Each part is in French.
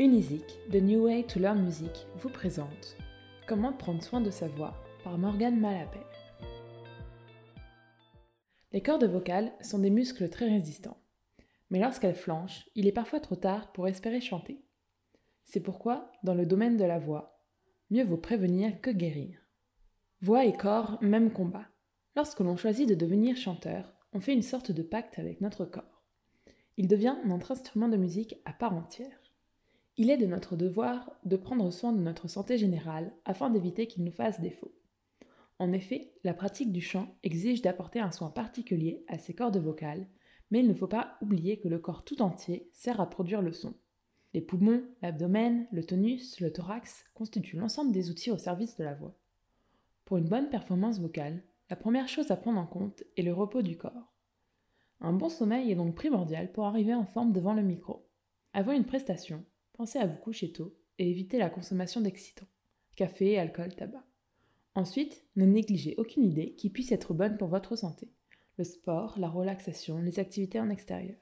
Unisic, The New Way to Learn Music, vous présente Comment prendre soin de sa voix par Morgane Malapert. Les cordes vocales sont des muscles très résistants. Mais lorsqu'elles flanchent, il est parfois trop tard pour espérer chanter. C'est pourquoi, dans le domaine de la voix, mieux vaut prévenir que guérir. Voix et corps, même combat. Lorsque l'on choisit de devenir chanteur, on fait une sorte de pacte avec notre corps. Il devient notre instrument de musique à part entière. Il est de notre devoir de prendre soin de notre santé générale afin d'éviter qu'il nous fasse défaut. En effet, la pratique du chant exige d'apporter un soin particulier à ses cordes vocales, mais il ne faut pas oublier que le corps tout entier sert à produire le son. Les poumons, l'abdomen, le tonus, le thorax constituent l'ensemble des outils au service de la voix. Pour une bonne performance vocale, la première chose à prendre en compte est le repos du corps. Un bon sommeil est donc primordial pour arriver en forme devant le micro. Avant une prestation, pensez à vous coucher tôt et évitez la consommation d'excitants, café, alcool, tabac. Ensuite, ne négligez aucune idée qui puisse être bonne pour votre santé. Le sport, la relaxation, les activités en extérieur.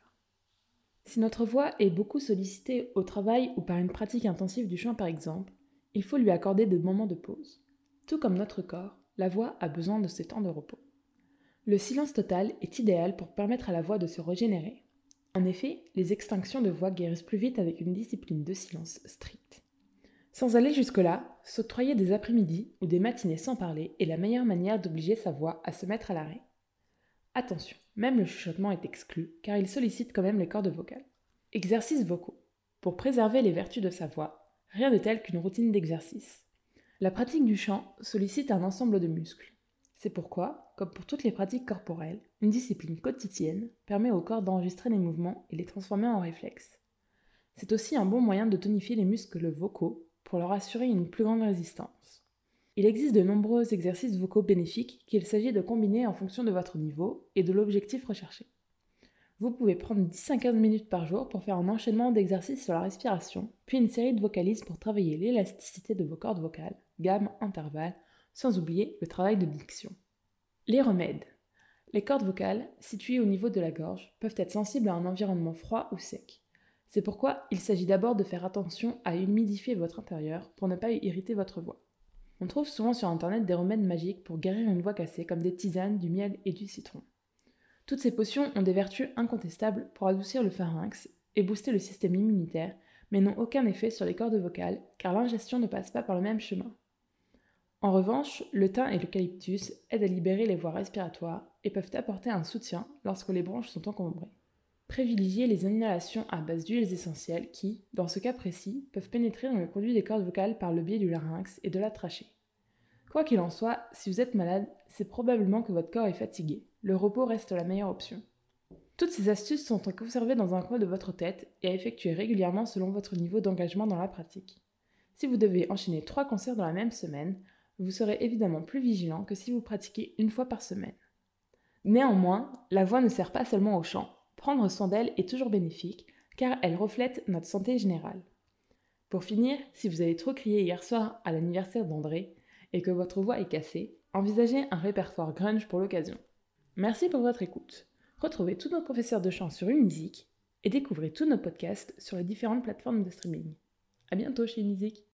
Si notre voix est beaucoup sollicitée au travail ou par une pratique intensive du chant par exemple, il faut lui accorder de moments de pause. Tout comme notre corps, la voix a besoin de ces temps de repos. Le silence total est idéal pour permettre à la voix de se régénérer. En effet, les extinctions de voix guérissent plus vite avec une discipline de silence stricte. Sans aller jusque-là, s'octroyer des après-midi ou des matinées sans parler est la meilleure manière d'obliger sa voix à se mettre à l'arrêt. Attention, même le chuchotement est exclu, car il sollicite quand même les cordes vocales. Exercices vocaux. Pour préserver les vertus de sa voix, rien de tel qu'une routine d'exercice. La pratique du chant sollicite un ensemble de muscles. C'est pourquoi, comme pour toutes les pratiques corporelles, une discipline quotidienne permet au corps d'enregistrer les mouvements et les transformer en réflexes. C'est aussi un bon moyen de tonifier les muscles vocaux pour leur assurer une plus grande résistance. Il existe de nombreux exercices vocaux bénéfiques qu'il s'agit de combiner en fonction de votre niveau et de l'objectif recherché. Vous pouvez prendre 10 à 15 minutes par jour pour faire un enchaînement d'exercices sur la respiration, puis une série de vocalises pour travailler l'élasticité de vos cordes vocales, gamme, intervalles, sans oublier le travail de diction. Les remèdes. Les cordes vocales, situées au niveau de la gorge, peuvent être sensibles à un environnement froid ou sec. C'est pourquoi il s'agit d'abord de faire attention à humidifier votre intérieur pour ne pas irriter votre voix. On trouve souvent sur internet des remèdes magiques pour guérir une voix cassée comme des tisanes, du miel et du citron. Toutes ces potions ont des vertus incontestables pour adoucir le pharynx et booster le système immunitaire, mais n'ont aucun effet sur les cordes vocales car l'ingestion ne passe pas par le même chemin. En revanche, le thym et l'eucalyptus aident à libérer les voies respiratoires et peuvent apporter un soutien lorsque les branches sont encombrées. Privilégiez les inhalations à base d'huiles essentielles qui, dans ce cas précis, peuvent pénétrer dans le conduit des cordes vocales par le biais du larynx et de la trachée. Quoi qu'il en soit, si vous êtes malade, c'est probablement que votre corps est fatigué. Le repos reste la meilleure option. Toutes ces astuces sont à conserver dans un coin de votre tête et à effectuer régulièrement selon votre niveau d'engagement dans la pratique. Si vous devez enchaîner trois concerts dans la même semaine, vous serez évidemment plus vigilant que si vous pratiquez une fois par semaine. Néanmoins, la voix ne sert pas seulement au chant. Prendre soin d'elle est toujours bénéfique, car elle reflète notre santé générale. Pour finir, si vous avez trop crié hier soir à l'anniversaire d'André et que votre voix est cassée, envisagez un répertoire grunge pour l'occasion. Merci pour votre écoute. Retrouvez tous nos professeurs de chant sur Unisic et découvrez tous nos podcasts sur les différentes plateformes de streaming. À bientôt chez Unisic.